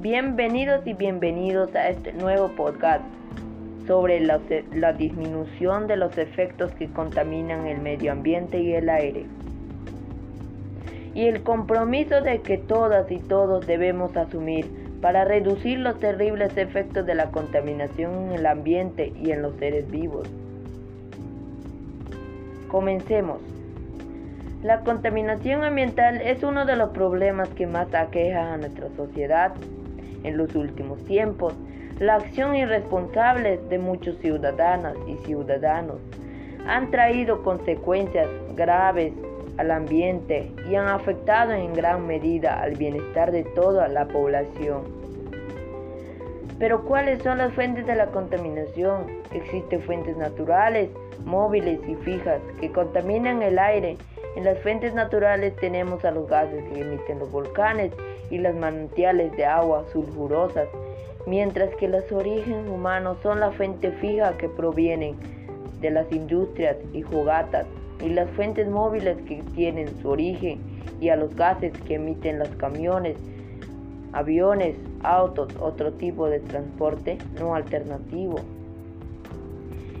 Bienvenidos y bienvenidos a este nuevo podcast sobre la, disminución de los efectos que contaminan el medio ambiente y el aire. Y el compromiso de que todas y todos debemos asumir para reducir los terribles efectos de la contaminación en el ambiente y en los seres vivos. Comencemos. La contaminación ambiental es uno de los problemas que más aqueja a nuestra sociedad en los últimos tiempos, la acción irresponsable de muchos ciudadanas y ciudadanos han traído consecuencias graves al ambiente y han afectado en gran medida al bienestar de toda la población. Pero ¿cuáles son las fuentes de la contaminación? Existen fuentes naturales, móviles y fijas que contaminan el aire. En las fuentes naturales tenemos a los gases que emiten los volcanes y las manantiales de agua sulfurosas, mientras que los orígenes humanos son la fuente fija que provienen de las industrias y jugatas y las fuentes móviles que tienen su origen y a los gases que emiten los camiones, aviones, autos, otro tipo de transporte no alternativo.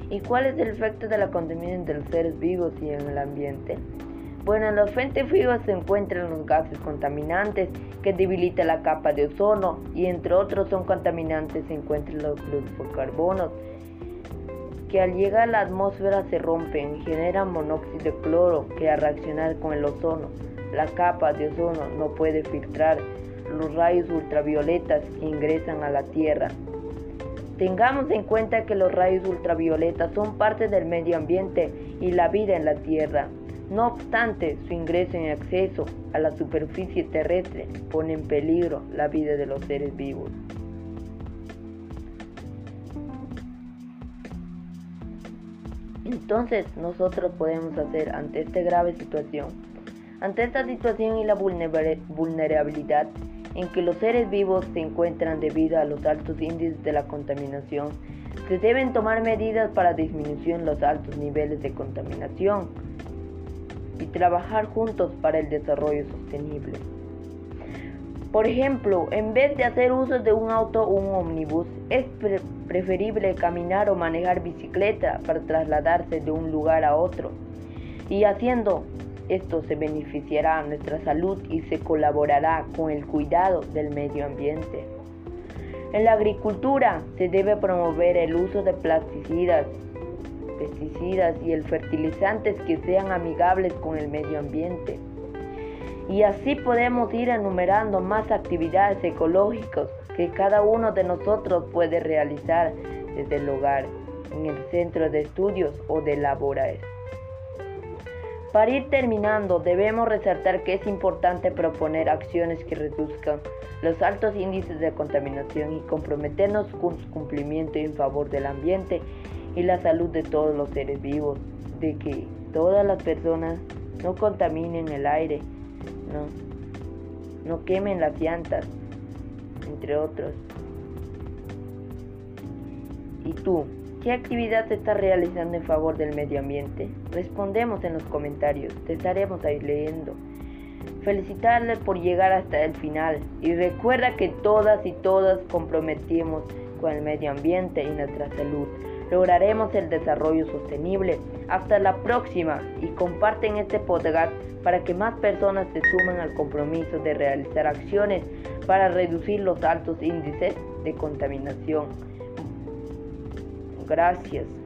¿Y cuál es el efecto de la contaminación de los seres vivos y en el ambiente? Bueno, en los fuentes fijas se encuentran los gases contaminantes que debilitan la capa de ozono y entre otros son contaminantes se encuentran los fluorocarbonos que al llegar a la atmósfera se rompen y generan monóxido de cloro que al reaccionar con el ozono, la capa de ozono no puede filtrar los rayos ultravioletas que ingresan a la Tierra. Tengamos en cuenta que los rayos ultravioletas son parte del medio ambiente y la vida en la Tierra. No obstante, su ingreso en acceso a la superficie terrestre pone en peligro la vida de los seres vivos. Entonces, nosotros podemos hacer ante esta grave situación, ante esta situación y la vulnerabilidad en que los seres vivos se encuentran debido a los altos índices de la contaminación, se deben tomar medidas para disminuir los altos niveles de contaminación y trabajar juntos para el desarrollo sostenible. Por ejemplo, en vez de hacer uso de un auto o un ómnibus, es preferible caminar o manejar bicicleta para trasladarse de un lugar a otro. Y haciendo esto se beneficiará a nuestra salud y se colaborará con el cuidado del medio ambiente. En la agricultura se debe promover el uso de plasticidas, pesticidas y el fertilizantes que sean amigables con el medio ambiente. Y así podemos ir enumerando más actividades ecológicas que cada uno de nosotros puede realizar desde el hogar, en el centro de estudios o de laboratorio. Para ir terminando, debemos resaltar que es importante proponer acciones que reduzcan los altos índices de contaminación y comprometernos con su cumplimiento en favor del ambiente y la salud de todos los seres vivos, de que todas las personas no contaminen el aire, no, no quemen las llantas, entre otros. ¿Y tú? ¿Qué actividad se está realizando en favor del medio ambiente? Respondemos en los comentarios, te estaremos ahí leyendo. Felicitarles por llegar hasta el final y recuerda que todas y todas comprometimos con el medio ambiente y nuestra salud. Lograremos el desarrollo sostenible. Hasta la próxima y comparten este podcast para que más personas se sumen al compromiso de realizar acciones para reducir los altos índices de contaminación. Gracias.